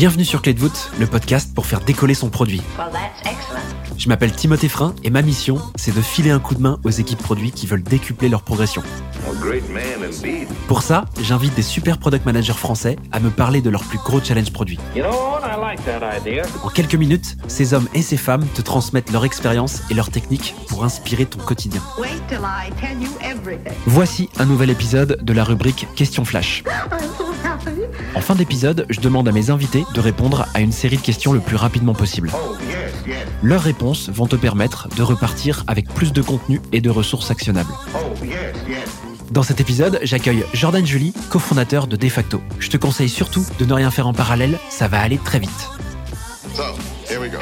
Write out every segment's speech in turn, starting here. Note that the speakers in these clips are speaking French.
Bienvenue sur Clé de voûte, le podcast pour faire décoller son produit. Well, that's excellent. Je m'appelle Timothée Frein et ma mission, c'est de filer un coup de main aux équipes produits qui veulent décupler leur progression. A great man indeed. Pour ça, j'invite des super product managers français à me parler de leurs plus gros challenges produits. You know like. En quelques minutes, ces hommes et ces femmes te transmettent leur expérience et leurs techniques pour inspirer ton quotidien. Wait till I tell you everything. Voici un nouvel épisode de la rubrique Question Flash. En fin d'épisode, je demande à mes invités de répondre à une série de questions le plus rapidement possible. Oh, yes, yes. Leurs réponses vont te permettre de repartir avec plus de contenu et de ressources actionnables. Oh, yes, yes. Dans cet épisode, j'accueille Jordan Julie, cofondateur de Defacto. Je te conseille surtout de ne rien faire en parallèle, ça va aller très vite. So, here we go.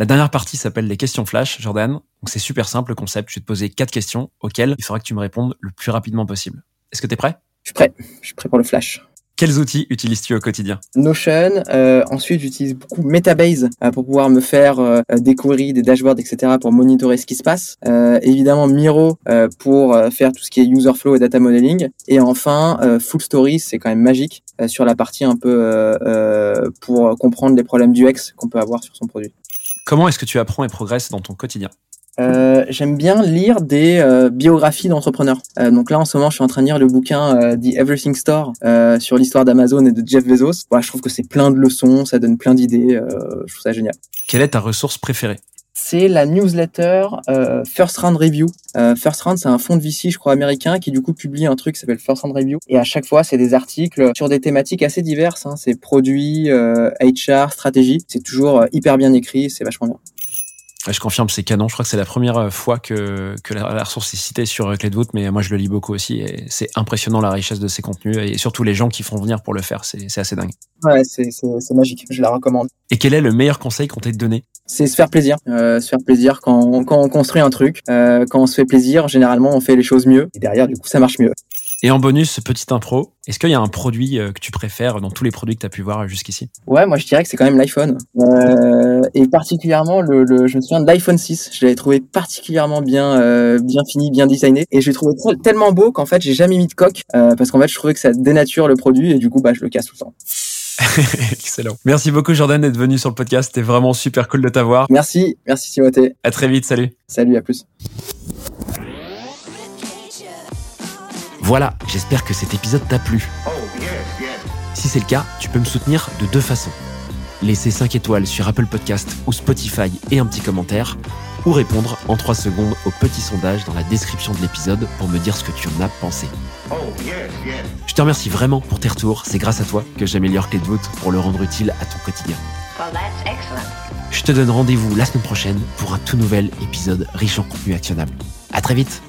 La dernière partie s'appelle les questions flash, Jordan. Donc c'est super simple le concept, je vais te poser quatre questions auxquelles il faudra que tu me répondes le plus rapidement possible. Est-ce que tu es prêt? Je suis prêt. Je suis prêt pour le flash. Quels outils utilises-tu au quotidien? Notion. euh, ensuite, j'utilise beaucoup Metabase euh, pour pouvoir me faire euh, des queries, des dashboards, etc. pour monitorer ce qui se passe. Évidemment, Miro pour faire tout ce qui est user flow et data modeling. Et enfin, Full Stories, c'est quand même magique sur la partie un peu pour comprendre les problèmes du X qu'on peut avoir sur son produit. Comment est-ce que tu apprends et progresses dans ton quotidien? Euh, J'aime bien lire des euh, biographies d'entrepreneurs. Euh, donc là, en ce moment, je suis en train de lire le bouquin euh, The Everything Store euh, sur l'histoire d'Amazon et de Jeff Bezos. Voilà, je trouve que c'est plein de leçons, ça donne plein d'idées. euh, je trouve ça génial. Quelle est ta ressource préférée? C'est la newsletter euh, First Round Review. Euh, First Round, c'est un fonds de VC, je crois, américain, qui du coup publie un truc qui s'appelle First Round Review. Et à chaque fois, c'est des articles sur des thématiques assez diverses. Hein. C'est produits, euh, HR, stratégie. C'est toujours hyper bien écrit, c'est vachement bien. Je confirme, c'est canon. Je crois que c'est la première fois que, que la, la ressource est citée sur Clé de voûte, mais moi je le lis beaucoup aussi et c'est impressionnant la richesse de ces contenus et surtout les gens qui font venir pour le faire. C'est c'est assez dingue. Ouais, c'est c'est- c'est magique, je la recommande. Et quel est le meilleur conseil qu'on t'ait donné? C'est se faire plaisir. Euh, se faire plaisir quand on, quand on construit un truc, euh, quand on se fait plaisir, généralement on fait les choses mieux. Et derrière, du coup, ça marche mieux. Et en bonus, petite impro, est-ce qu'il y a un produit euh, que tu préfères dans tous les produits que tu as pu voir jusqu'ici? Ouais, moi je dirais que c'est quand même l'iPhone. Euh, et particulièrement, le, le, je me souviens de l'iPhone 6. Je l'avais trouvé particulièrement bien, euh, bien fini, bien designé. Et je l'ai trouvé tel- tellement beau qu'en fait, j'ai jamais mis de coque. euh, parce qu'en fait, je trouvais que ça dénature le produit. Et du coup, bah, je le casse tout le temps. Excellent. Merci beaucoup Jordan d'être venu sur le podcast. C'était vraiment super cool de t'avoir. Merci, merci Timothée. À très vite, salut. Salut, à plus. Voilà, j'espère que cet épisode t'a plu. Oh, yes, yes. Si c'est le cas, tu peux me soutenir de deux façons. Laisser 5 étoiles sur Apple Podcast ou Spotify et un petit commentaire, ou répondre en 3 secondes au petit sondage dans la description de l'épisode pour me dire ce que tu en as pensé. Oh, yes, yes. Je te remercie vraiment pour tes retours, c'est grâce à toi que j'améliore Clé de voûte pour le rendre utile à ton quotidien. Well, that's excellent. Je te donne rendez-vous la semaine prochaine pour un tout nouvel épisode riche en contenu actionnable. À très vite